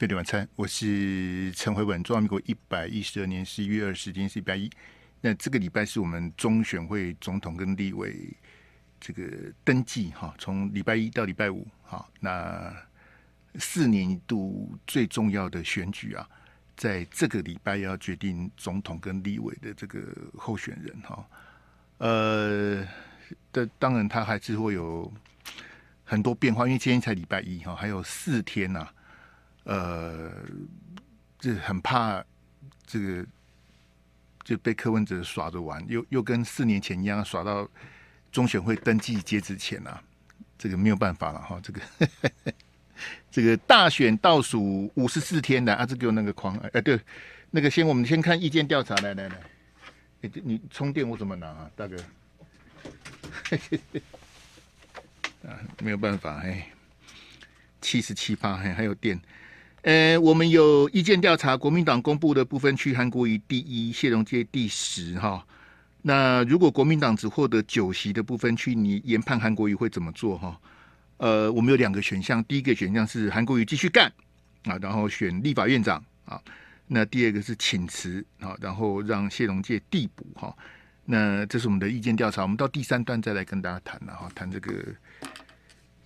费力晚餐，我是陈慧文。中华民国一百一十二年十一月二十，今天是礼拜一。那这个礼拜是我们中选会总统跟立委这个登记哈，从礼拜一到礼拜五哈。那四年一度最重要的选举啊，在这个礼拜要决定总统跟立委的这个候选人哈。呃，的当然他还是会有很多变化，因为今天才礼拜一哈，还有四天呐、呃，这很怕这个就被柯文哲耍着玩，又又跟四年前一样耍到中选会登记截止前啊，这个没有办法了哈。这个 这个大选倒数五十四天的啊，这给我那个框哎，对，那个先我们先看意见调查，来来来，你你充电我怎么拿啊，大哥？啊，没有办法哎，七十七趴还还有电。呃，我们有意见调查，国民党公布的部分区韩国瑜第一，谢龙介第十哈。那如果国民党只获得九席的部分区，你研判韩国瑜会怎么做哈？呃，我们有两个选项，第一个选项是韩国瑜继续干啊，然后选立法院长啊。那第二个是请辞啊，然后让谢龙介递补哈。那这是我们的意见调查，我们到第三段再来跟大家谈了哈，谈这个。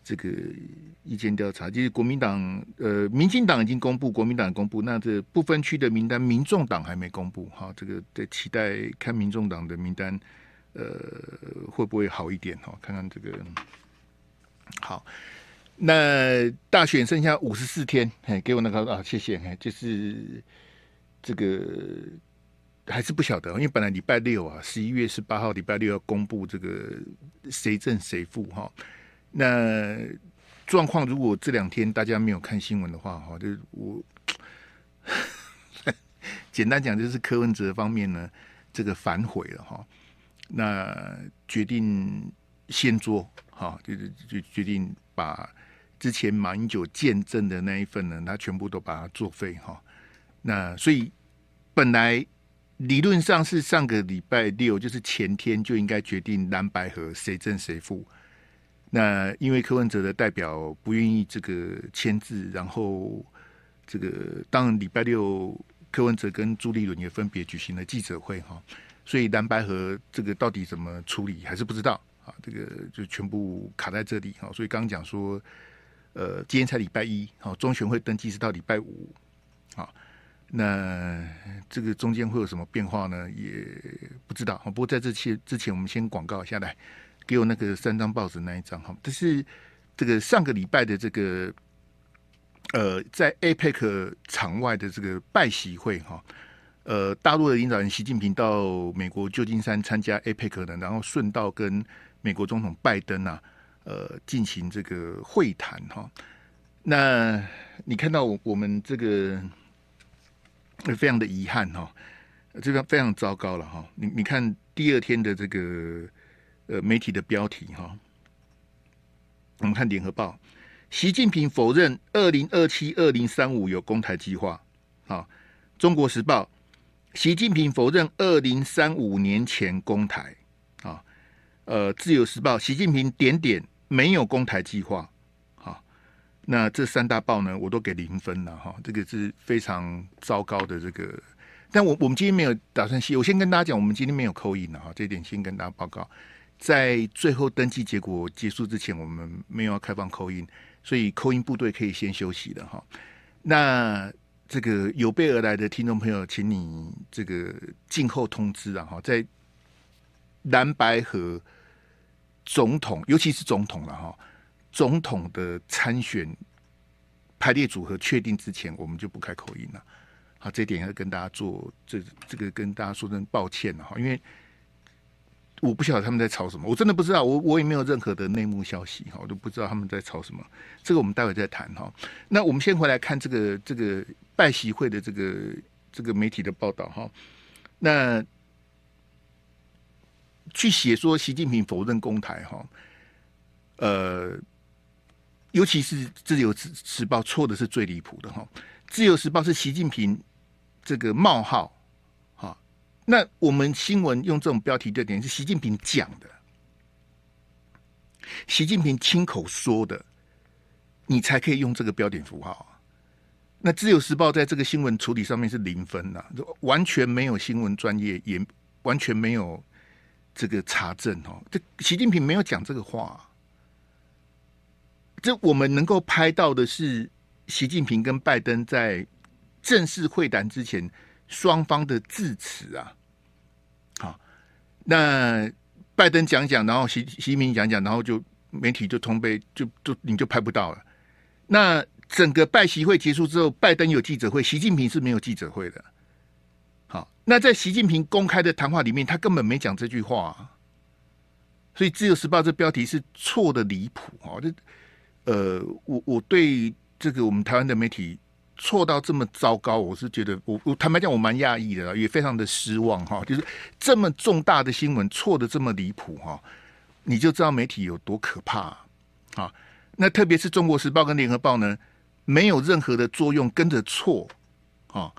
这个意见调查，就是国民党呃，民进党已经公布，国民党公布，那这不分区的名单，民众党还没公布哈。这个在期待看民众党的名单，呃，会不会好一点哈？看看这个好。那大选剩下五十四天，嘿，给我那个啊，谢谢，嘿，就是这个还是不晓得，因为本来礼拜六啊，十一月十八号礼拜六要公布这个谁胜谁负哈。那状况，如果这两天大家没有看新闻的话，哈，就是我 简单讲，就是柯文哲方面呢，这个反悔了哈。那决定先做，哈，就是就决定把之前马英九见证的那一份呢，他全部都把它作废哈。那所以本来理论上是上个礼拜六，就是前天就应该决定蓝白合谁胜谁负。那因为柯文哲的代表不愿意这个签字，然后这个当然礼拜六柯文哲跟朱立伦也分别举行了记者会哈，所以蓝白合这个到底怎么处理还是不知道啊，这个就全部卡在这里哈，所以刚刚讲说，呃，今天才礼拜一，好，中选会登记是到礼拜五，好，那这个中间会有什么变化呢？也不知道。不过在这期之前，我们先广告下来。给我那个三张报纸那一张哈，这是这个上个礼拜的这个呃，在 APEC 场外的这个拜习会哈，呃，大陆的领导人习近平到美国旧金山参加 APEC 的，然后顺道跟美国总统拜登啊，呃，进行这个会谈哈。那你看到我我们这个非常的遗憾哈，这个非常糟糕了哈。你你看第二天的这个。呃，媒体的标题哈，我们看联合报，习近平否认二零二七、二零三五有攻台计划。啊，中国时报，习近平否认二零三五年前攻台。啊，呃，自由时报，习近平点点没有攻台计划。好，那这三大报呢，我都给零分了哈，这个是非常糟糕的这个。但我我们今天没有打算写，我先跟大家讲，我们今天没有扣印了哈，这一点先跟大家报告。在最后登记结果结束之前，我们没有要开放口音所以口音部队可以先休息的哈。那这个有备而来的听众朋友，请你这个静候通知啊哈。在蓝白和总统，尤其是总统了哈，总统的参选排列组合确定之前，我们就不开口音了。好，这点要跟大家做这这个跟大家说声抱歉了哈，因为。我不晓得他们在吵什么，我真的不知道，我我也没有任何的内幕消息哈，我都不知道他们在吵什么。这个我们待会再谈哈。那我们先回来看这个这个拜习会的这个这个媒体的报道哈。那去写说习近平否认公台哈，呃，尤其是自由时时报错的是最离谱的哈。自由时报是习近平这个冒号。那我们新闻用这种标题的点是习近平讲的，习近平亲口说的，你才可以用这个标点符号。那自由时报在这个新闻处理上面是零分呐、啊，完全没有新闻专业，也完全没有这个查证哦。这习近平没有讲这个话，这我们能够拍到的是习近平跟拜登在正式会谈之前双方的致辞啊。好，那拜登讲讲，然后习习近平讲讲，然后就媒体就通背，就就你就拍不到了。那整个拜习会结束之后，拜登有记者会，习近平是没有记者会的。好，那在习近平公开的谈话里面，他根本没讲这句话，所以《自由时报》这标题是错的离谱啊！这呃，我我对这个我们台湾的媒体错到这么糟糕，我是觉得我我坦白讲，我蛮讶异的，也非常的失望哈。就是这么重大的新闻错的这么离谱哈，你就知道媒体有多可怕啊！那特别是《中国时报》跟《联合报》呢，没有任何的作用，跟着错啊！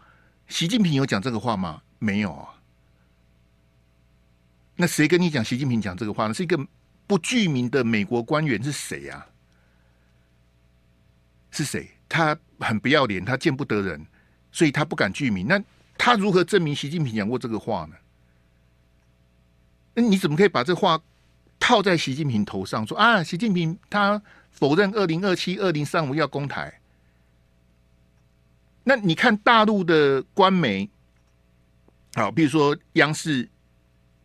习近平有讲这个话吗？没有啊。那谁跟你讲习近平讲这个话呢？是一个不具名的美国官员，是谁呀？是谁？他很不要脸，他见不得人，所以他不敢具名。那他如何证明习近平讲过这个话呢？那你怎么可以把这话套在习近平头上，说啊，习近平他？否认二零二七、二零三五要攻台，那你看大陆的官媒，好，比如说央视、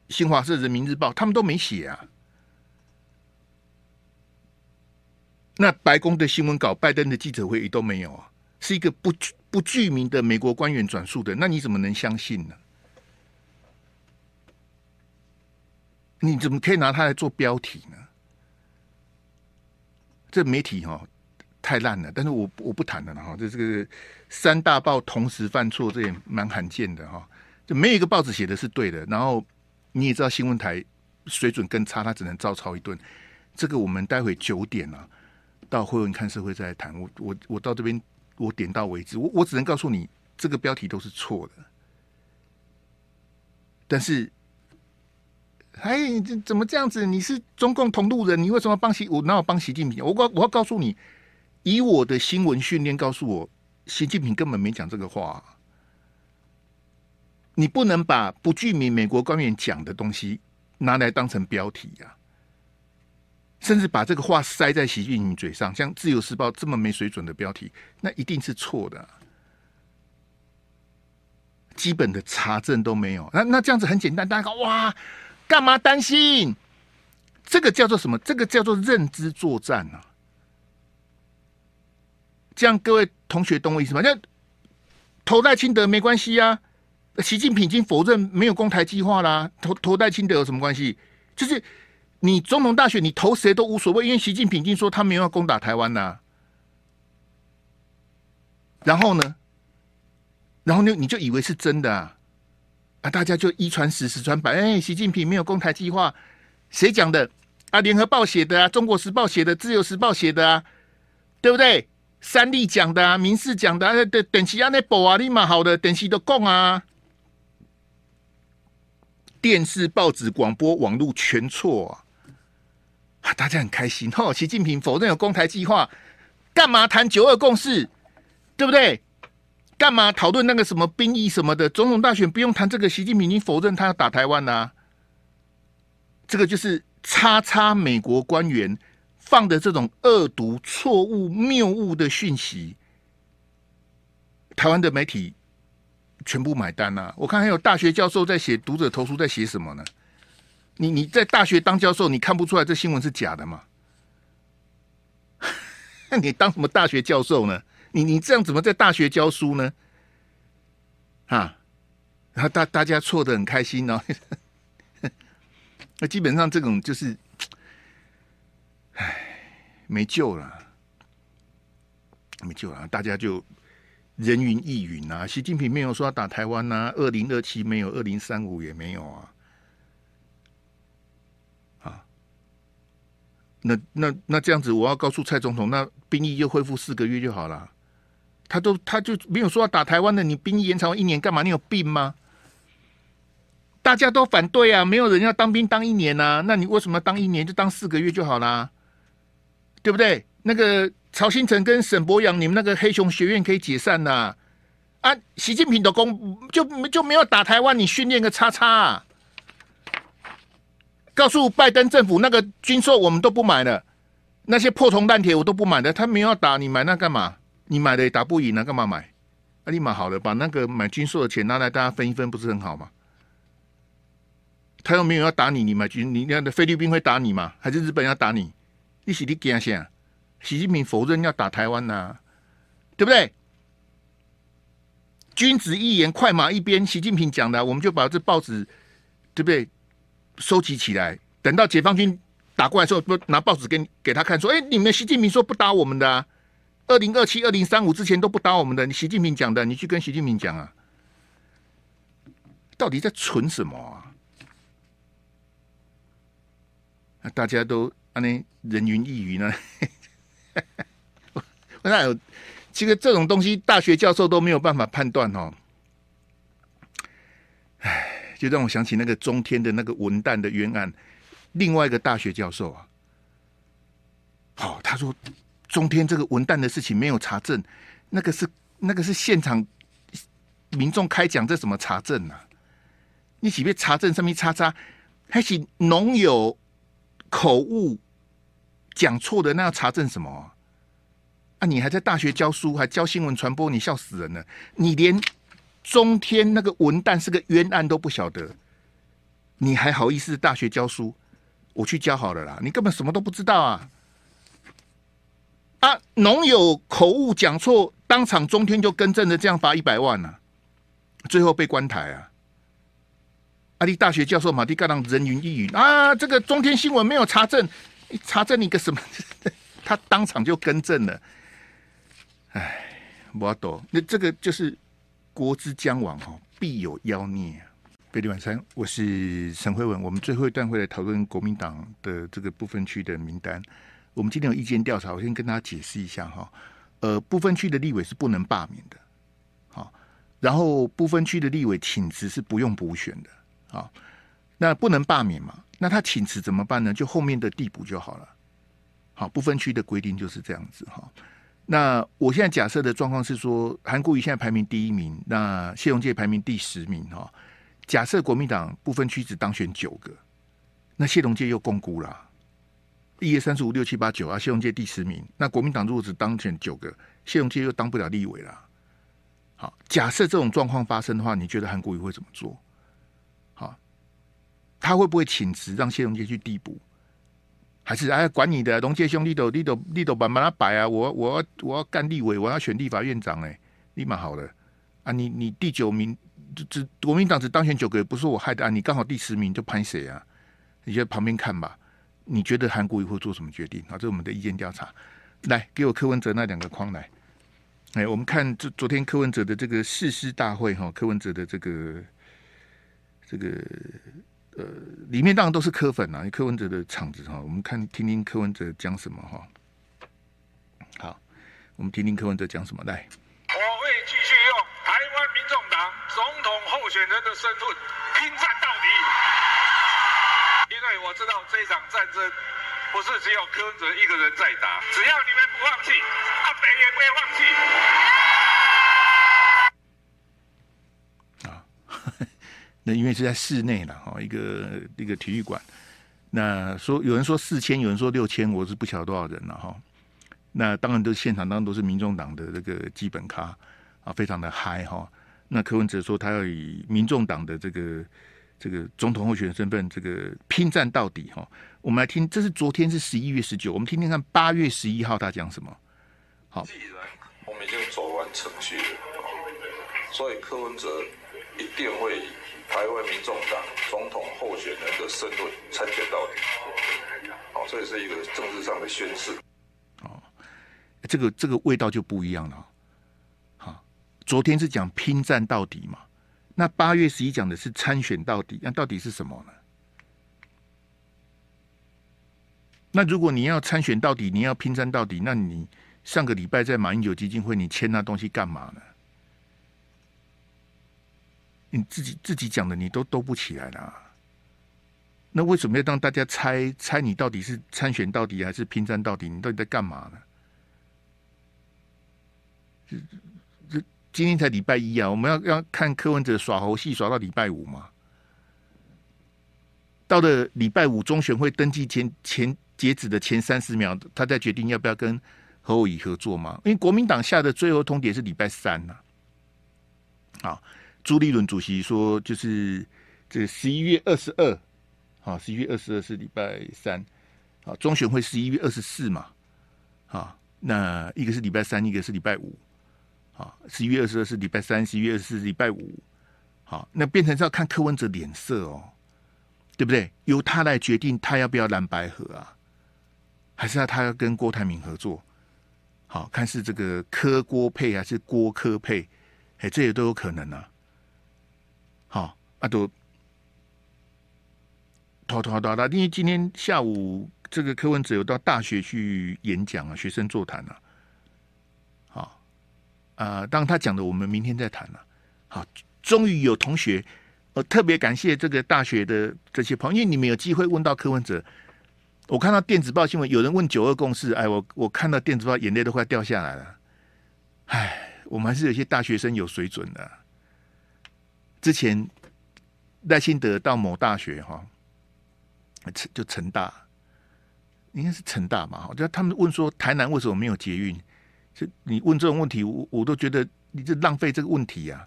新华社、人民日报，他们都没写啊。那白宫的新闻稿、拜登的记者会也都没有啊，是一个不不具名的美国官员转述的，那你怎么能相信呢？你怎么可以拿它来做标题呢？这媒体哈、哦、太烂了，但是我我不谈了哈。这这个三大报同时犯错，这也蛮罕见的哈。就没有一个报纸写的是对的，然后你也知道新闻台水准更差，他只能照抄一顿。这个我们待会九点啊，到慧文看社会再来谈。我我我到这边我点到为止，我我只能告诉你，这个标题都是错的。但是。哎，这怎么这样子？你是中共同路人，你为什么帮习？我哪有帮习近平？我告我要告诉你，以我的新闻训练告诉我，习近平根本没讲这个话。你不能把不具名美国官员讲的东西拿来当成标题呀、甚至把这个话塞在习近平嘴上，像《自由时报》这么没水准的标题，那一定是错的，基本的查证都没有。那那这样子很简单，大家哇。干嘛担心？这个叫做什么？这个叫做认知作战啊！这样各位同学懂我意思吗？那头戴清德没关系啊，习近平已经否认没有攻台计划啦。头头戴清德有什么关系？就是你总统大选你投谁都无所谓，因为习近平已经说他没有要攻打台湾呐。然后呢？然后呢你就以为是真的啊？啊！大家就一传十，十传百。哎，习近平没有攻台计划，谁讲的？啊，联合报写的啊，中国时报写的，自由时报写的啊，对不对？三立讲的啊，民视讲的啊，等等其他那报啊，立马好的，等其都供啊。电视、报纸、广播、网络全错啊！大家很开心哦。习近平否认有攻台计划，干嘛谈九二共识？对不对？干嘛讨论那个什么兵役什么的？总统大选不用谈这个。习近平已经否认他要打台湾呐，这个就是叉叉美国官员放的这种恶毒、错误、谬误的讯息，台湾的媒体全部买单呐。我看还有大学教授在写读者投书，在写什么呢？你你在大学当教授，你看不出来这新闻是假的吗？那 你当什么大学教授呢？你你这样怎么在大学教书呢？啊，然后大大家错的很开心哦。那基本上这种就是，唉，没救了，没救了。大家就人云亦云啊。习近平没有说要打台湾呐，二零二七没有，二零三五也没有。啊，那那那这样子，我要告诉蔡总统，那兵役又恢复四个月就好了。他都他就没有说要打台湾的，你兵役延长一年干嘛？你有病吗？大家都反对啊，没有人要当兵当一年呐、啊，那你为什么当一年就当四个月就好啦？对不对？那个曹兴成跟沈博洋，你们那个黑熊学院可以解散呐！啊，习近平的功就就没有打台湾，你训练个叉叉啊！告诉拜登政府，那个军售我们都不买了，那些破铜烂铁我都不买的。他没有要打，你买那干嘛？你买的也打不赢了，干嘛买？啊，立马好了，把那个买军售的钱拿来大家分一分，不是很好吗？他又没有要打你，你买军，你那的菲律宾会打你吗？还是日本要打你？你是你惊啥？习近平否认要打台湾呐、对不对？君子一言，快马一鞭。习近平讲的，我们就把这报纸，对不对？收集起来，等到解放军打过来的时候，不拿报纸给给他看，说：“哎，你们习近平说不打我们的、啊，二零二七、二零三五之前都不打我们的。”你习近平讲的，你去跟习近平讲啊，到底在存什么啊？大家都啊，那人云亦云呢？那有，其实这种东西，大学教授都没有办法判断哦。哎，就让我想起那个中天的那个文旦的冤案，另外一个大学教授啊，好、哦，他说中天这个文旦的事情没有查证，那个是那个是现场民众开讲，这怎么查证呢、啊？你岂别查证上面叉叉，还是农友口误？讲错的那要查证什么啊？啊，你还在大学教书，还教新闻传播，你笑死人了！你连中天那个文旦是个冤案都不晓得，你还好意思大学教书？我去教好了啦，你根本什么都不知道啊！啊，农友口误讲错，当场中天就更正了，这样罚一百万啊，最后被关台啊！阿、啊、力大学教授马蒂盖朗人云亦云啊，这个中天新闻没有查证。查证你个什么？他当场就更正了。哎，我懂。那这个就是国之将亡哦，必有妖孽。贝蒂晚餐，我是陈慧文。我们最后一段会来讨论国民党的这个不分区的名单。我们今天有意见调查，我先跟大家解释一下哈。呃，不分区的立委是不能罢免的。好，然后不分区的立委请辞是不用补选的。好，那不能罢免嘛？那他请辞怎么办呢？就后面的递补就好了。好，不分区的规定就是这样子哈。那我现在假设的状况是说，韩国瑜现在排名第一名，那谢龙介排名第十名哈。假设国民党不分区只当选九个，那谢龙介又共估了。一二三四五六七八九啊，谢龙介第十名，那国民党如果只当选九个，谢龙介又当不了立委了。好，假设这种状况发生的话，你觉得韩国瑜会怎么做？好他会不会请辞让谢龙介去递补？还是哎管你的龙介兄弟都你都你都慢慢他摆啊！我我要我要干立委，我要选立法院长哎、立马好了啊！你你第九名，只国民党只当选九个，也不是我害的啊！你刚好第十名就拍谁啊？你就在旁边看吧。你觉得韩国瑜会做什么决定？啊，这是我们的意见调查。来，给我柯文哲那两个框来。哎，我们看这昨天柯文哲的这个誓师大会哈，柯文哲的这个这个。呃，里面当然都是柯粉啊，柯文哲的场子哈，我们看听听柯文哲讲什么哈。好，我们听听柯文哲讲什么来。我会继续用台湾民众党总统候选人的身份拼战到底，因为我知道这场战争不是只有柯文哲一个人在打，只要你们不放弃，阿北也不会放弃。因为是在室内了哈，一个一个体育馆。那说有人说四千，有人说六千，我是不晓得多少人了哈。那当然都现场当然都是民众党的这个基本咖啊，非常的嗨哈。那柯文哲说他要以民众党的这个这个总统候选人身份，这个拼战到底哈。我们来听，这是昨天是十一月十九，我们听听看八月十一号他讲什么。好，我们已经走完程序了，所以柯文哲一定会。台湾民众党总统候选人的身份参选到底，好，这也是一个政治上的宣示。哦，这个这个味道就不一样了。好，昨天是讲拼战到底嘛，那八月十一讲的是参选到底，那到底是什么呢？那如果你要参选到底，你要拼战到底，那你上个礼拜在马英九基金会你签那东西干嘛呢？你自己自己讲的，你都兜不起来了。那为什么要让大家猜猜你到底是参选到底还是拼战到底？你到底在干嘛呢？这这今天才礼拜一啊，我们要要看柯文哲耍猴戏耍到礼拜五嘛？到了礼拜五中选会登记前前截止的前三十秒，他再决定要不要跟侯友宜合作嘛？因为国民党下的最后通牒是礼拜三呐、啊。好，朱立伦主席说，就是这十一月二十二，好，十一月二十二是礼拜三，好，中选会十一月二十四嘛，好，那一个是礼拜三，一个是礼拜五，好，十一月二十二是礼拜三，十一月二十四是礼拜五，好，那变成是要看柯文哲脸色哦，对不对？由他来决定他要不要蓝白合啊，还是要他要跟郭台铭合作？好，看是这个柯郭配还是郭柯配？哎，这也都有可能啊。啊都，拖拖拖拖，因为今天下午这个柯文哲有到大学去演讲啊，学生座谈啊。好，啊，当他讲的，我们明天再谈了。好，终于有同学，我特别感谢这个大学的这些朋友，因为你们有机会问到柯文哲。我看到电子报新闻，有人问九二共识，哎，我我看到电子报，眼泪都快掉下来了。哎。我们还是有些大学生有水准的。之前赖清德到某大学哈，就成大，应该是成大嘛。我觉得他们问说台南为什么没有捷运？就你问这种问题，我我都觉得你这浪费这个问题呀。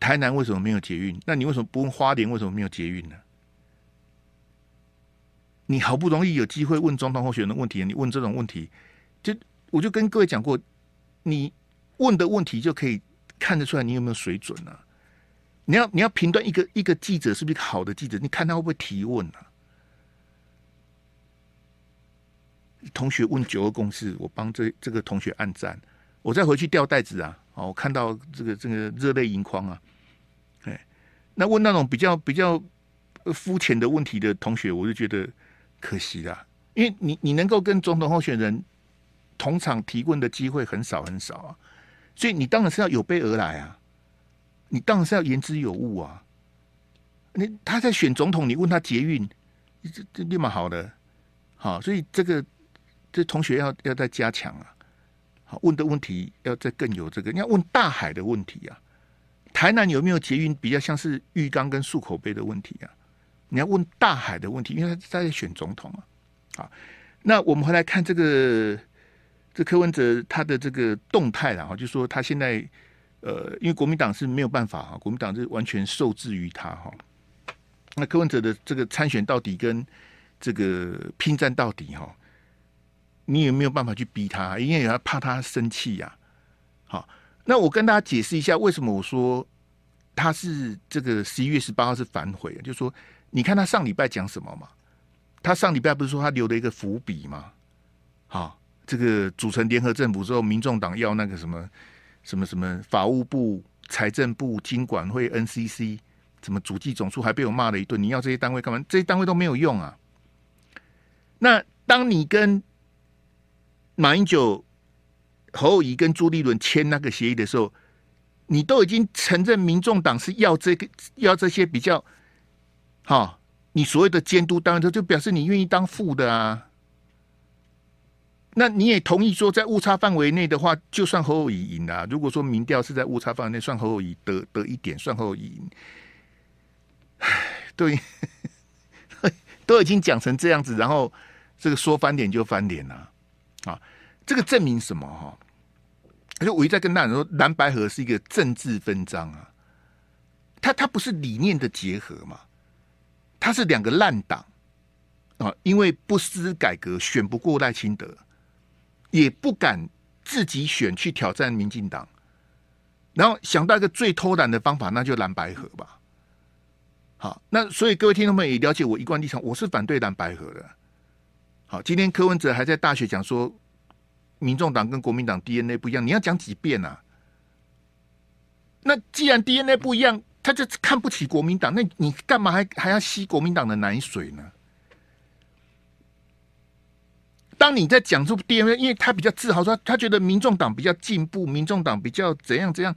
台南为什么没有捷运？那你为什么不问花莲为什么没有捷运呢？你好不容易有机会问总统候选人的问题，你问这种问题，就我就跟各位讲过。你问的问题就可以看得出来你有没有水准了、你要你要评断一个一个记者是不是一个好的记者，你看他会不会提问、啊？同学问九二共识，我帮这这个同学按赞，我再回去掉袋子啊！哦，我看到这个这个热泪盈眶啊！哎，那问那种比较比较肤浅的问题的同学，我就觉得可惜啦，因为你你能够跟总统候选人。同场提问的机会很少很少啊，所以你当然是要有备而来啊，你当然是要言之有物啊。你他在选总统，你问他捷运，这这立马好的，好，所以这个这同学要要再加强啊，好，问的问题要再更有这个，你要问大海的问题啊，台南有没有捷运，比较像是浴缸跟漱口杯的问题啊，你要问大海的问题，因为他在选总统啊，好，那我们回来看这个。这柯文哲他的这个动态然后，就说他现在呃，因为国民党是没有办法哈，国民党是完全受制于他哈。那柯文哲的这个参选到底跟这个拼战到底哈，你有没有办法去逼他？因为也要怕他生气呀。好，那我跟大家解释一下，为什么我说他是这个十一月十八号是反悔，就说你看他上礼拜讲什么嘛？他上礼拜不是说他留了一个伏笔吗？好。这个组成联合政府之后，民众党要那个什么什么什么法务部、财政部、金管会、NCC，什么主计总处，还被我骂了一顿。你要这些单位干嘛？这些单位都没有用啊。那当你跟马英九、侯友宜跟朱立伦签那个协议的时候，你都已经承认民众党是要这个要这些比较好，你所谓的监督单位，就表示你愿意当副的啊。那你也同意说，在误差范围内的话，就算侯友宜赢了。如果说民调是在误差范围内，算侯友宜得得一点，算侯友宜赢。唉，对，都已经讲成这样子，然后这个说翻脸就翻脸了啊！这个证明什么？哈，而且我一再跟大家说，蓝白合是一个政治分赃啊，它它不是理念的结合嘛，它是两个烂党啊，因为不思改革，选不过赖清德。也不敢自己选去挑战民进党，然后想到一个最偷懒的方法，那就蓝白合吧。好，那所以各位听众们也了解我一贯立场，我是反对蓝白合的。好，今天柯文哲还在大学讲说，民众党跟国民党 DNA 不一样，你要讲几遍啊？那既然 DNA 不一样，他就看不起国民党，那你干嘛还还要吸国民党的奶水呢？当你在讲出 DNA，因为他比较自豪，说他觉得民众党比较进步，民众党比较怎样怎样，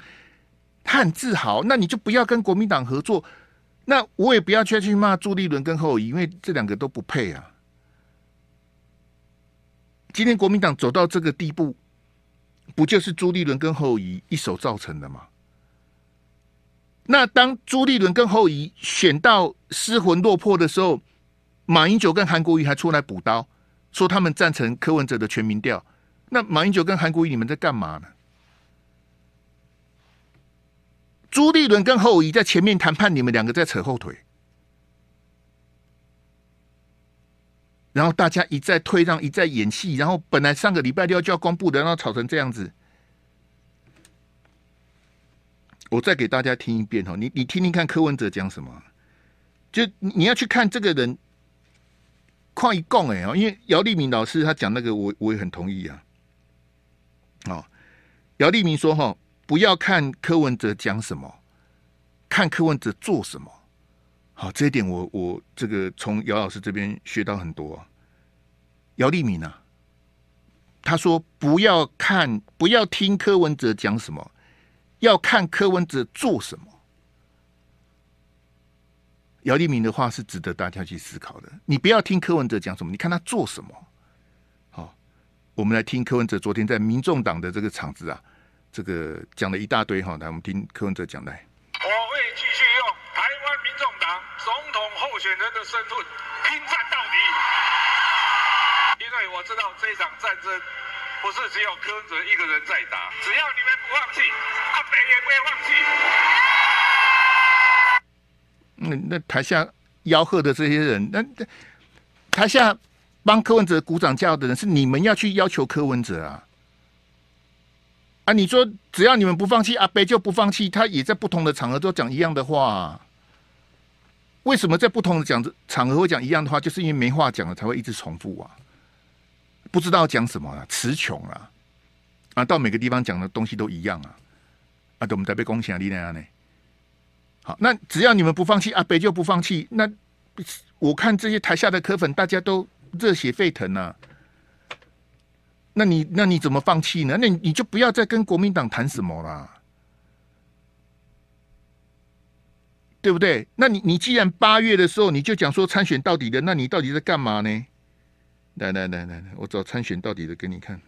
他很自豪。那你就不要跟国民党合作，那我也不要去去骂朱立伦跟侯友，因为这两个都不配啊。今天国民党走到这个地步，不就是朱立伦跟侯友一手造成的吗？那当朱立伦跟侯友选到失魂落魄的时候，马英九跟韩国瑜还出来补刀，说他们赞成柯文哲的全民调。那马英九跟韩国瑜你们在干嘛呢？朱立伦跟侯友宜在前面谈判，你们两个在扯后腿，然后大家一再退让，一再演戏，然后本来上个礼拜六就要公布的，然后吵成这样子。我再给大家听一遍哈，你你听听看柯文哲讲什么，就你要去看这个人，快一共哎哦，因为姚立明老师他讲那个，我我也很同意啊。哦，姚立明说哈。不要看柯文哲讲什么，看柯文哲做什么。好，这一点我我这个从姚老师这边学到很多。姚立明啊，他说不要看，不要听柯文哲讲什么，要看柯文哲做什么。姚立明的话是值得大家去思考的。你不要听柯文哲讲什么，你看他做什么。好，我们来听柯文哲昨天在民众党的这个场子啊。这个讲了一大堆哈，来我们听柯文哲讲来。我会继续用台湾民众党总统候选人的身份拼战到底，因为我知道这场战争不是只有柯文哲一个人在打，只要你们不放弃，阿北也不会放弃。那那台下吆喝的这些人，那台下帮柯文哲鼓掌叫的人，是你们要去要求柯文哲啊。啊！你说只要你们不放弃，阿北就不放弃。他也在不同的场合都讲一样的话。为什么在不同的讲场合会讲一样的话？就是因为没话讲了，才会一直重复啊。不知道讲什么啊，词穷啊。啊，到每个地方讲的东西都一样啊。啊，对，我们在被攻击啊，你那样呢？好，那只要你们不放弃，阿北就不放弃。那我看这些台下的柯粉，大家都热血沸腾啊。那你那你怎么放弃呢？那你就不要再跟国民党谈什么啦，对不对？那你你既然八月的时候你就讲说参选到底的，那你到底在干嘛呢？来来来来来，我找参选到底的给你看。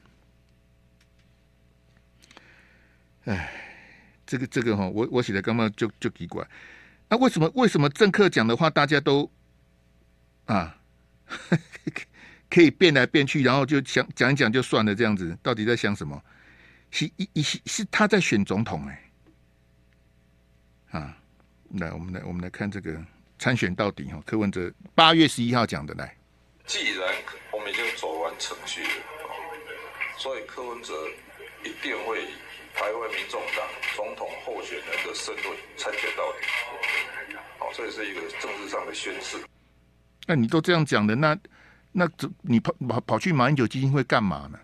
哎，这个这个哈，我我写的刚刚就就奇怪，那为什么为什么政客讲的话大家都啊？可以变来变去，然后就想讲一讲就算了，这样子到底在想什么？是一一是是他在选总统哎、啊，来我们来我们来看这个参选到底哈，柯文哲八月十一号讲的来。既然我们已经走完程序了，所以柯文哲一定会台湾民众党总统候选人的身份参选到底。好，这也是一个政治上的宣誓。那你都这样讲的那？那这你跑跑跑去马英九基金会干嘛呢？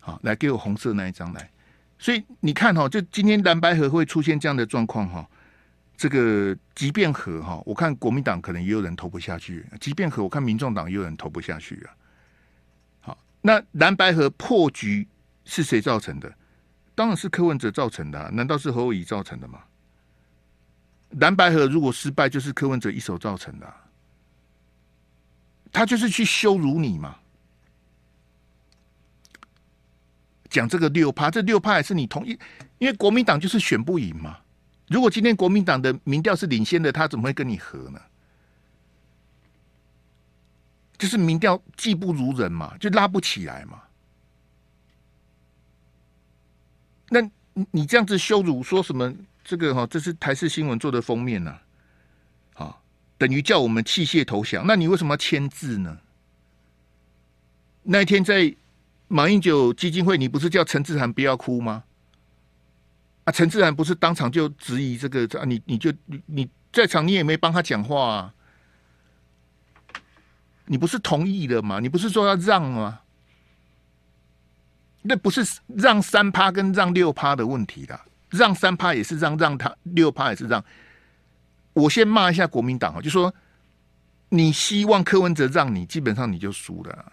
好，来给我红色那一张来。所以你看哈，就今天蓝白合会出现这样的状况哈，这个即便和哈，我看国民党可能也有人投不下去，即便和我看民众党也有人投不下去啊。好，那蓝白河破局是谁造成的？当然是柯文哲造成的，难道是侯友宜造成的吗？蓝白合如果失败，就是柯文哲一手造成的。他就是去羞辱你嘛，讲这个六趴，这六趴也是你同意，因为国民党就是选不赢嘛。如果今天国民党的民调是领先的，他怎么会跟你和呢？就是民调技不如人嘛，就拉不起来嘛。那你你这样子羞辱，说什么这个哈？这是台视新闻做的封面呐，啊。等于叫我们弃械投降，那你为什么要签字呢？那一天在马英九基金会，你不是叫陈志涵不要哭吗？啊，陈志涵不是当场就质疑这个啊？你你就你在场，你也没帮他讲话啊？你不是同意了吗？你不是说要让吗？那不是让三趴跟让六趴的问题啦，让三趴也是让，让他六趴也是让。我先骂一下国民党啊，就说你希望柯文哲让你，基本上你就输了，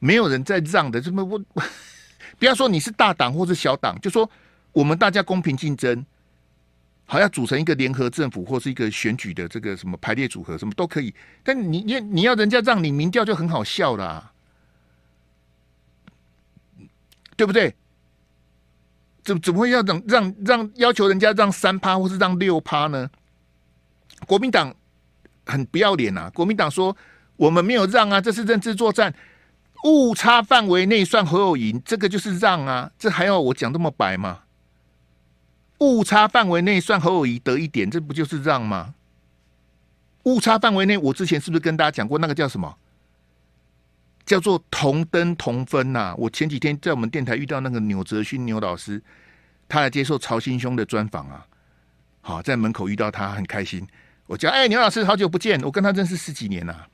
没有人在让的。这么我 不要说你是大党或是小党，就说我们大家公平竞争，好要组成一个联合政府或是一个选举的这个什么排列组合，什么都可以。但你你你要人家让你民调就很好笑啦。对不对？怎怎么会要让让让要求人家让三趴或是让六趴呢？国民党很不要脸啊！国民党说我们没有让啊，这是认知作战，误差范围内算侯友宜，这个就是让啊，这还要我讲这么白吗？误差范围内算侯友宜得一点，这不就是让吗？误差范围内，我之前是不是跟大家讲过那个叫什么？叫做同登同分呐、我前几天在我们电台遇到那个钮泽勋牛老师，他来接受曹新兄的专访啊。好，在门口遇到他，很开心。我叫哎，牛老师，好久不见！我跟他认识十几年了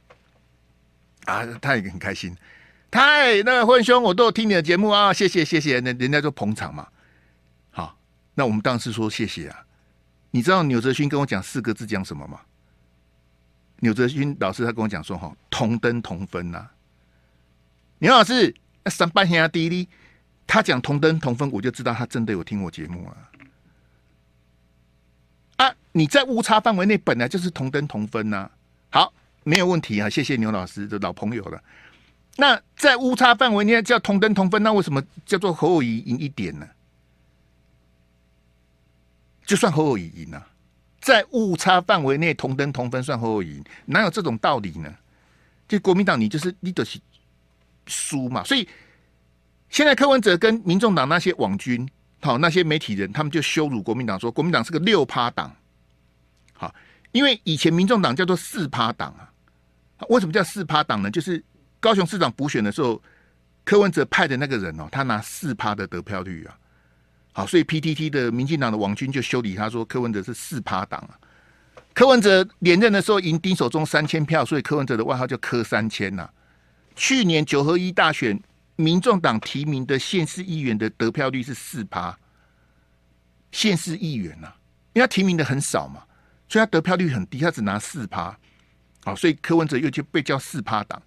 啊，他也很开心。太那个混兄，我都有听你的节目啊，谢谢谢谢，人人家就捧场嘛。好，那我们当时说谢谢啊。你知道钮泽勋跟我讲四个字讲什么吗？钮泽勋老师他跟我讲说哈，同登同分呐、牛老师，三八兄弟弟，他讲同登同分，我就知道他真的有听我节目啊。啊，你在误差范围内本来就是同登同分呐、好，没有问题啊，谢谢牛老师的老朋友了。那在误差范围内叫同登同分，那为什么叫做侯友宜赢一点呢？就算侯友宜赢啊，在误差范围内同登同分算侯友宜，哪有这种道理呢？就国民党，你就是你得是。输嘛，所以现在柯文哲跟民众党那些网军，好那些媒体人，他们就羞辱国民党，说国民党是个六趴党。好，因为以前民众党叫做四趴党啊。为什么叫四趴党呢？就是高雄市长补选的时候，柯文哲派的那个人哦，他拿四趴的得票率啊。好，所以 PTT 的民进党的网军就修理他说柯文哲是四趴党啊。柯文哲连任的时候赢丁守中三千票，所以柯文哲的外号叫柯三千呐。去年九合一大选，民众党提名的县市议员的得票率是四趴，县市议员呐、啊，因为他提名的很少嘛，所以他得票率很低，他只拿四趴，好，所以柯文哲又就被叫四趴党，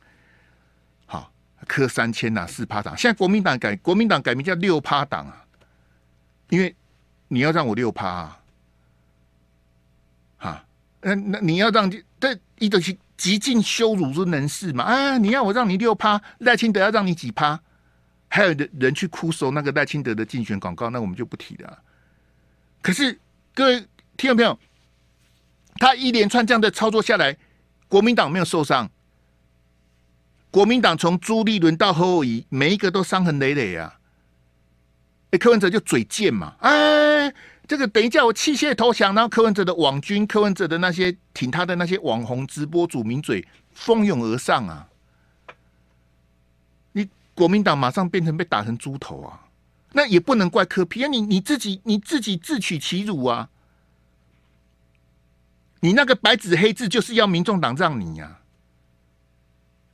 好，柯三千呐，四趴党，现在国民党改国民党改名叫六趴党啊，因为你要让我六趴啊，哈，那那你要让这一德去。极尽羞辱之能事嘛啊！你要我让你六趴，赖清德要让你几趴？还有人人去哭收那个赖清德的竞选广告，那我们就不提了。可是各位听众朋友，他一连串这样的操作下来，国民党没有受伤。国民党从朱立伦到侯友宜，每一个都伤痕累累啊！哎，柯文哲就嘴贱嘛，哎。这个等于叫我弃械投降，然后柯文哲的网军、柯文哲的那些挺他的那些网红直播主名嘴蜂拥而上啊！你国民党马上变成被打成猪头啊！那也不能怪柯皮啊，你你自己你自己自取其辱啊！你那个白纸黑字就是要民众党让你呀、啊，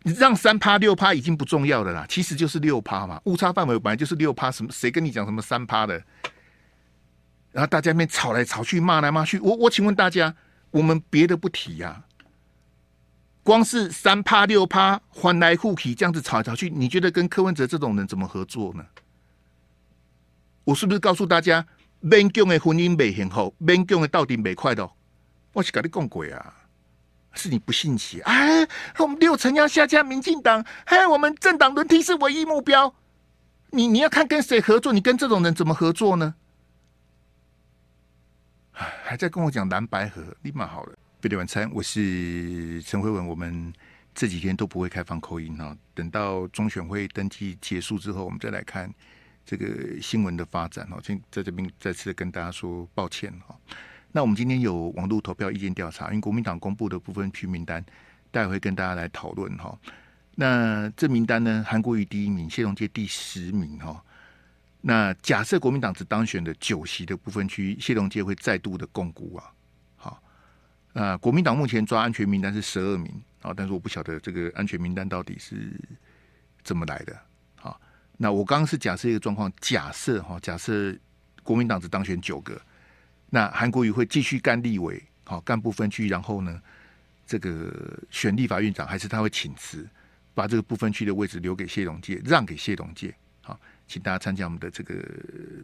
你让三趴六趴已经不重要的啦，其实就是六趴嘛，误差范围本来就是六趴，什么谁跟你讲什么三趴的？然后大家那边吵来吵去，骂来骂去。我我请问大家，我们别的不提呀、光是三趴六趴，翻来覆去这样子吵来吵去，你觉得跟柯文哲这种人怎么合作呢？我是不是告诉大家，民众的婚姻没幸福，民众的到底没快的？我是跟你讲过啊，是你不信邪。哎，我们六成要下架民进党，哎，我们政党轮替是唯一目标。你你要看跟谁合作，你跟这种人怎么合作呢？还在跟我讲蓝白合，立马好了。贝蒂晚餐，我是陈辉文。我们这几天都不会开放口音哈，等到中选会登记结束之后，我们再来看这个新闻的发展哈。先在这边再次跟大家说抱歉哈。那我们今天有网络投票意见调查，因为国民党公布的部分区名单，待会跟大家来讨论哈。那这名单呢，韩国瑜第一名，谢龙介第十名哈。那假设国民党只当选的九席的部分区，谢龙介会再度的摃龟啊。好，那国民党目前抓安全名单是十二名啊，但是我不晓得这个安全名单到底是怎么来的。好，那我刚刚是假设一个状况，假设哈，假设国民党只当选九个，那韩国瑜会继续干立委，好干部分区，然后呢，这个选立法院长，还是他会请辞，把这个部分区的位置留给谢龙介，让给谢龙介。请大家参加我们的这个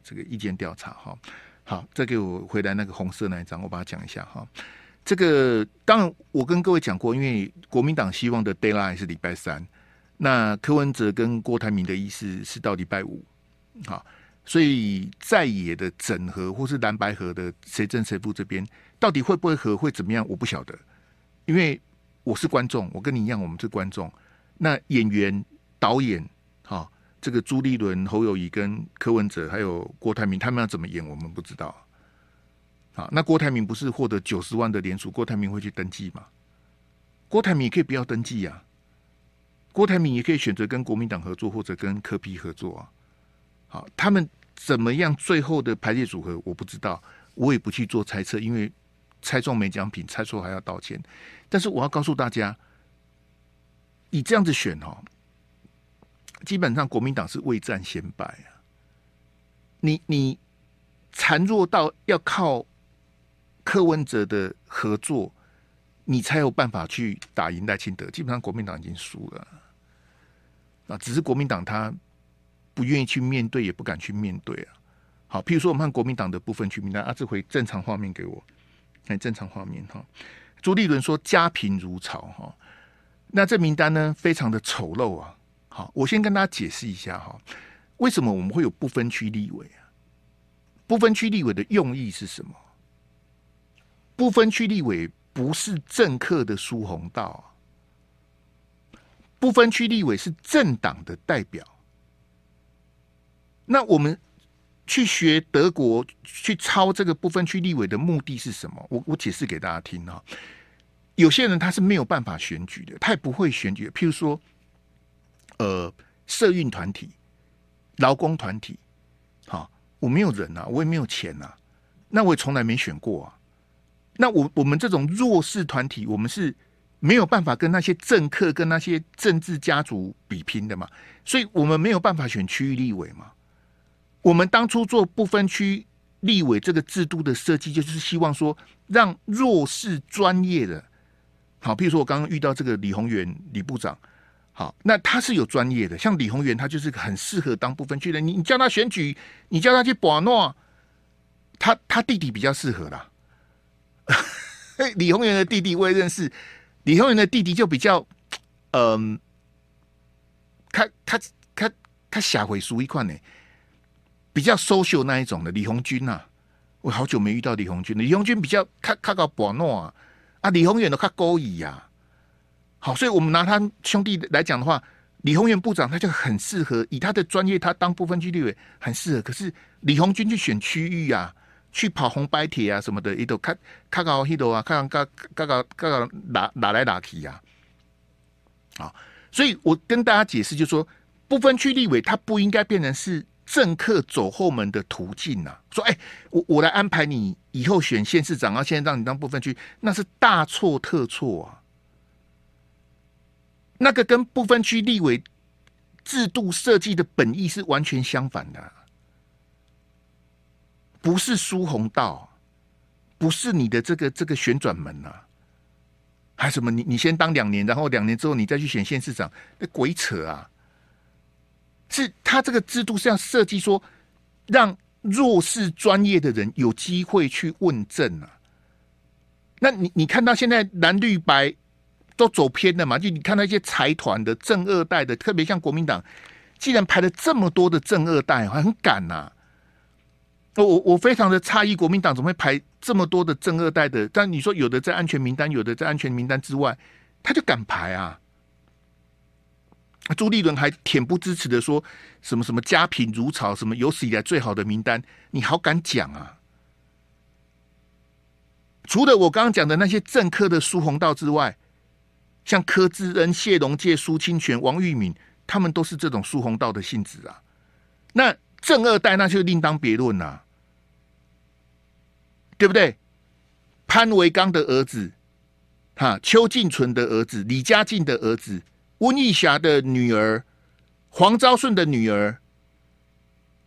这个意见调查哈。好，再给我回来那个红色那一张，我把它讲一下哈。这个当然我跟各位讲过，因为国民党希望的 deadline 是礼拜三，那柯文哲跟郭台铭的意思是到礼拜五。好，所以在野的整合或是蓝白合的谁正谁负这边，到底会不会合，会怎么样，我不晓得，因为我是观众，我跟你一样，我们是观众。那演员、导演，好，这个朱立伦、侯友谊跟柯文哲还有郭台铭，他们要怎么演，我们不知道。好，那郭台铭不是获得九十万的联署，郭台铭会去登记吗？郭台铭也可以不要登记呀、郭台铭也可以选择跟国民党合作，或者跟柯 P 合作啊。好，他们怎么样？最后的排列组合我不知道，我也不去做猜测，因为猜中没奖品，猜错还要道歉。但是我要告诉大家，你这样子选哦，基本上国民党是未战先败啊。你你孱弱到要靠柯文哲的合作，你才有办法去打赢赖清德。基本上国民党已经输了。啊，只是国民党他不愿意去面对，也不敢去面对啊。好，譬如说我们看国民党的部分区名单啊，这回正常画面给我，看正常画面哈。朱立伦说家贫如潮哈，那这名单呢非常的丑陋啊。好，我先跟大家解释一下哈，为什么我们会有不分区立委啊？不分区立委的用意是什么？不分区立委不是政客的疏洪道啊。不分区立委是政党的代表，那我们去学德国去抄这个不分区立委的目的是什么？我我解释给大家听啊。有些人他是没有办法选举的，他也不会选举。譬如说，呃，社运团体、劳工团体，好，我没有人啊，我也没有钱啊，那我也从来没选过啊。那我我们这种弱势团体，我们是。没有办法跟那些政客、跟那些政治家族比拼的嘛，所以我们没有办法选区域立委嘛。我们当初做不分区立委这个制度的设计，就是希望说让弱势专业的，好，譬如说我刚刚遇到这个李宏源李部长，好，那他是有专业的，像李宏源他就是很适合当不分区的。你你叫他选举，你叫他去博诺，他他弟弟比较适合啦。李宏源的弟弟我也认识。李宏源的弟弟就比较，嗯，他他他他下回输一块呢，比较 social 那一种的李红军呐、啊，我好久没遇到李红军了。李红军比较他他搞博诺啊，啊，李宏源都他勾引呀。好，所以我们拿他兄弟来讲的话，李鸿源部长他就很适合，以他的专业，他当不分区立委很适合。可是李鸿军去选区域啊。去跑红白帖啊什么的，一都看看搞一都啊，看看搞搞搞搞哪哪来哪去呀？啊，所以我跟大家解释，就是说部分区立委，他不应该变成是政客走后门的途径呐。说，哎，我我来安排你以后选县市长啊，现在让你当部分区，那是大错特错啊。那个跟不分区立委制度设计的本意是完全相反的。不是疏洪道，不是你的这个这个旋转门呐、啊，还什么？你你先当两年，然后两年之后你再去选县市长，那鬼扯啊！是他这个制度是要设计说，让弱势专业的人有机会去问政啊。那你你看到现在蓝绿白都走偏了嘛？就你看那些财团的正二代的，特别像国民党，既然排了这么多的正二代，很敢呐、啊。我我非常的诧异，国民党怎么会排这么多的正二代的？但你说有的在安全名单，有的在安全名单之外，他就敢排啊？朱立伦还恬不知耻的说什么什么家贫如潮，什么有史以来最好的名单，你好敢讲啊？除了我刚刚讲的那些政客的疏洪道之外，像柯志恩、谢龙介、苏清泉、王玉敏，他们都是这种疏洪道的性质啊。那正二代那就另当别论呐。对不对？潘维刚的儿子，哈，邱敬纯的儿子，李家进的儿子，温义霞的女儿，黄昭顺的女儿，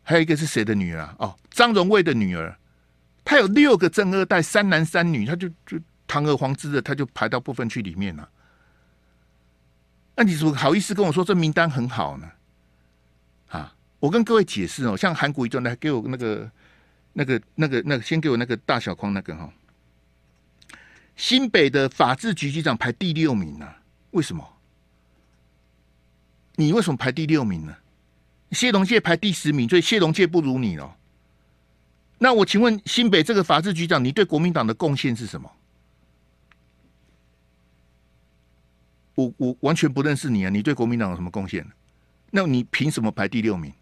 还有一个是谁的女儿啊？哦，张荣卫的女儿。他有六个正二代，三男三女，他就就堂而皇之的，他就排到部分区里面了。那你怎么好意思跟我说这名单很好呢？啊，我跟各位解释哦，像韩国瑜中来给我那个。那个、那个、那个，先给我那个大小框那个哈。新北的法制局局长排第六名呢？为什么？你为什么排第六名呢？谢龙介排第十名，所以谢龙介不如你哦。那我请问新北这个法制局长，你对国民党的贡献是什么？我我完全不认识你啊！你对国民党有什么贡献？那你凭什么排第六名？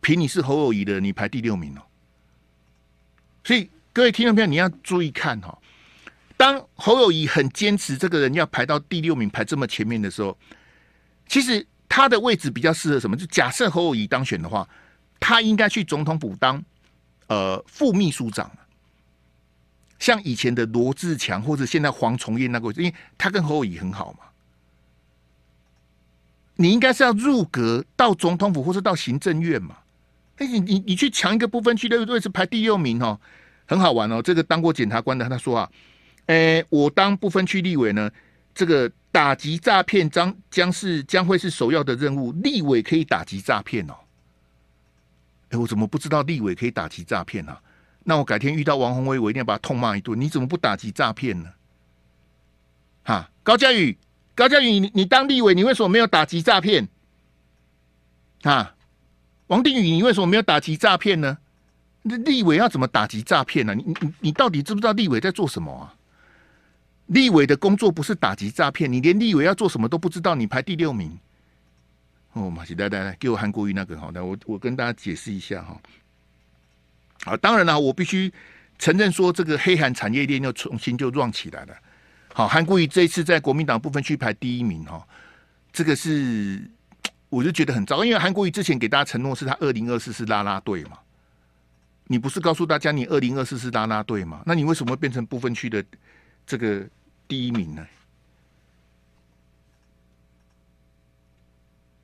凭你是侯友宜的，你排第六名哦。所以各位听众朋友，你要注意看哈。当侯友宜很坚持这个人要排到第六名，排这么前面的时候，其实他的位置比较适合什么？就假设侯友宜当选的话，他应该去总统府当。呃，副秘书长，像以前的罗志强或者现在黄崇彦那个位置，因为他跟侯友谊很好嘛。你应该是要入阁到总统府或是到行政院嘛。哎，你你你去抢一个不分区的位置排第六名哦，很好玩哦。这个当过检察官的他说啊，哎，我当不分区立委呢，这个打击诈骗将将是将会是首要的任务，立委可以打击诈骗哦。哎，我怎么不知道立委可以打击诈骗呢？那我改天遇到王鸿薇，我一定要把他痛骂一顿。你怎么不打击诈骗呢？哈，高嘉宇，高嘉瑜，你你当立委，你为什么没有打击诈骗？啊，王定宇，你为什么没有打击诈骗呢？那立委要怎么打击诈骗呢？你你你到底知不知道立委在做什么啊？立委的工作不是打击诈骗，你连立委要做什么都不知道，你排第六名。哦，马西，来来来，给我韩国瑜那个好，那我我跟大家解释一下哈。啊，当然了，我必须承认说，这个黑韩产业链又重新就转起来了。好，韩国瑜这一次在国民党部分区排第一名哈，这个是 我就觉得很糟，因为韩国瑜之前给大家承诺是他二零二四是拉拉队嘛，你不是告诉大家你二零二四是拉拉队嘛？那你为什么会变成部分区的这个第一名呢？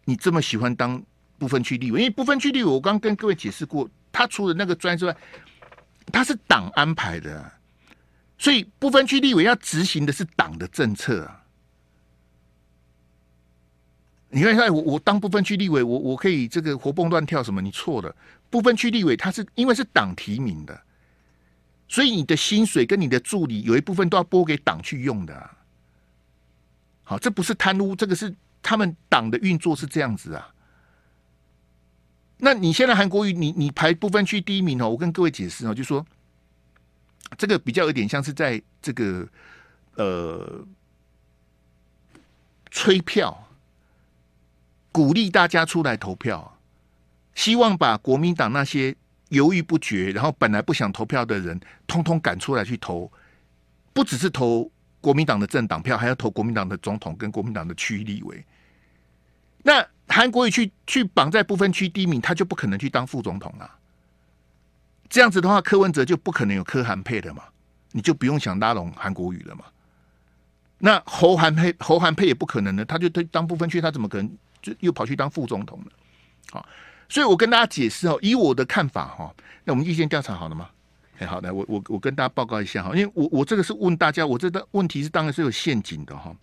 你这么喜欢当部分区立委，因为部分区立委，我刚跟各位解释过，他除了那个专之外，他是党安排的，所以不分区立委要执行的是党的政策啊。你看，看我我当不分区立委，我我可以这个活蹦乱跳什么？你错了，不分区立委他是因为是党提名的，所以你的薪水跟你的助理有一部分都要拨给党去用的，好，这不是贪污，这个是。他们党的运作是这样子啊，那你现在韩国瑜，你你排不分区第一名哦，我跟各位解释哦，就说这个比较有点像是在这个呃催票，鼓励大家出来投票，希望把国民党那些犹豫不决，然后本来不想投票的人，通通赶出来去投，不只是投。国民党的政党票还要投国民党的总统跟国民党的区立委，那韩国瑜去去绑在不分区第一名，他就不可能去当副总统了。这样子的话，柯文哲就不可能有柯韩配的嘛，你就不用想拉拢韩国瑜了嘛。那侯韩配侯韩配也不可能的，他就当不分区，他怎么可能就又跑去当副总统呢？好，所以我跟大家解释哦，以我的看法哈，那我们意见调查好了吗？好的，我我我跟大家报告一下哈，因为我我这个是问大家，我这个问题是当然是有陷阱的哈。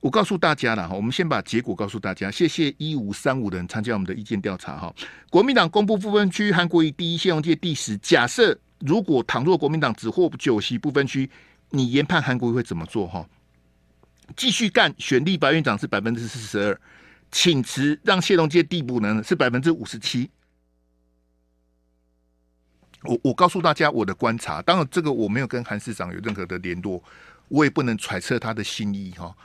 我告诉大家了哈，我们先把结果告诉大家。谢谢一五三五的人参加我们的意见调查哈。国民党公布不分区韩国瑜第一，谢龙介第十。假设如果倘若国民党只获九席不分区，你研判韩国瑜会怎么做哈？继续干选立法院长是百分之四十二，请辞让谢龙介递补呢是百分之五十七。我我告诉大家我的观察，当然这个我没有跟韩市长有任何的联络，我也不能揣测他的心意哈。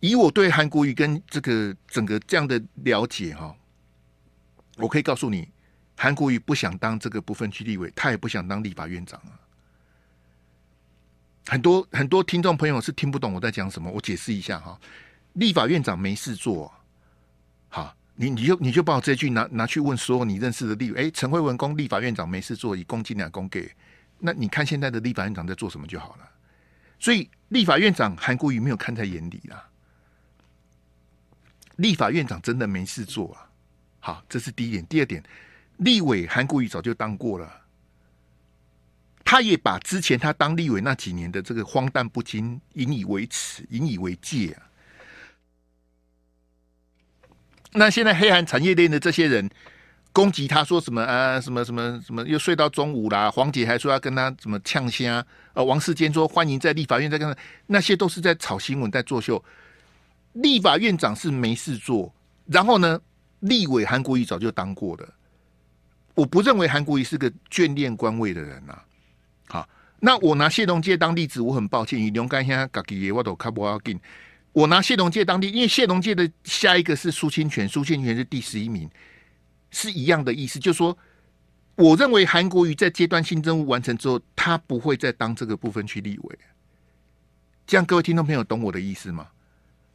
以我对韩国瑜跟这个整个这样的了解哈，我可以告诉你，韩国瑜不想当这个不分区立委，他也不想当立法院长啊。很多很多听众朋友是听不懂我在讲什么，我解释一下哈。立法院长没事做，好。你你就你就把我这句拿拿去问所有你认识的立委，哎，陈慧文公立法院长没事做，以公斤两公给，那你看现在的立法院长在做什么就好了。所以立法院长韩国瑜没有看在眼里啦，立法院长真的没事做啊。好，这是第一点。第二点，立委韩国瑜早就当过了，他也把之前他当立委那几年的这个荒诞不经引以为耻，引以为戒啊。那现在黑韩产业链的这些人攻击他说什么啊？什么什么什么又睡到中午啦？黄姐还说要跟他怎么呛声？呃，王世坚说欢迎在立法院再跟他，那些都是在炒新闻，在作秀。立法院长是没事做，然后呢，立委韩国瑜早就当过的，我不认为韩国瑜是个眷恋官位的人呐、好，那我拿谢龙介当例子，我很抱歉，以龙干现在己我都看不要紧。我拿谢龙介当例，因为谢龙介的下一个是苏清泉，苏清泉是第十一名，是一样的意思，就是说，我认为韩国瑜在阶段性任务完成之后，他不会再当这个部分去立委。这样各位听众朋友懂我的意思吗？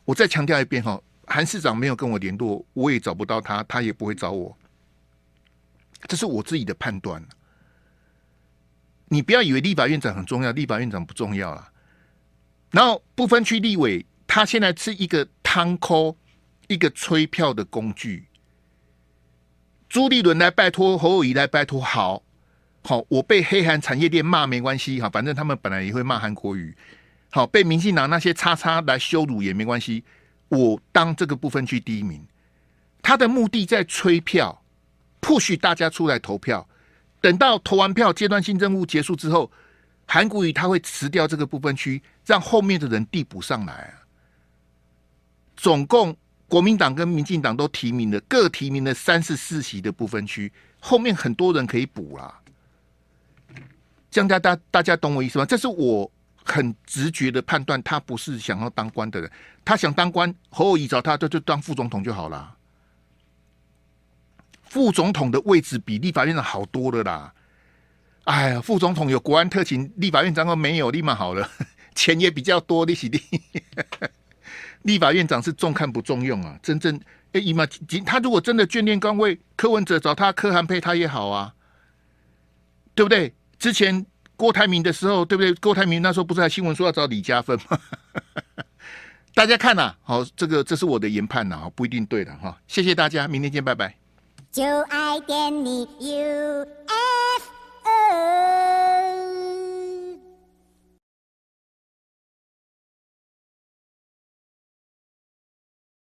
我再强调一遍哈，韩市长没有跟我联络，我也找不到他，他也不会找我，这是我自己的判断。你不要以为立法院长很重要，立法院长不重要啦。然后不分区立委，他现在是一个摊抠、一个催票的工具。朱立伦来拜托侯友宜来拜托，好好，我被黑韩产业链骂没关系哈，反正他们本来也会骂韩国语。好，被民进党那些叉叉来羞辱也没关系，我当这个部分区第一名，他的目的在催票，push 大家出来投票，等到投完票，阶段性任务结束之后，韩国瑜他会辞掉这个部分区，让后面的人递补上来啊。总共国民党跟民进党都提名了，各提名了三十四席的部分区，后面很多人可以补啦。这样大家大家懂我意思吗？这是我。很直觉的判断，他不是想要当官的人，他想当官，侯友宜找他，就就当副总统就好了。副总统的位置比立法院长好多了啦。哎呀，副总统有国安特勤，立法院长都没有，立马好了，钱也比较多，利息低。立法院长是重看不重用啊，真正哎，姨妈，他如果真的眷恋官位，柯文哲找他，柯涵配他也好啊，对不对？之前。郭台铭的时候，对不对？郭台铭那时候不是还新闻说要找李嘉芬吗？大家看呐，好，这个，这是我的研判呐，不一定对的哈。谢谢大家，明天见，拜拜。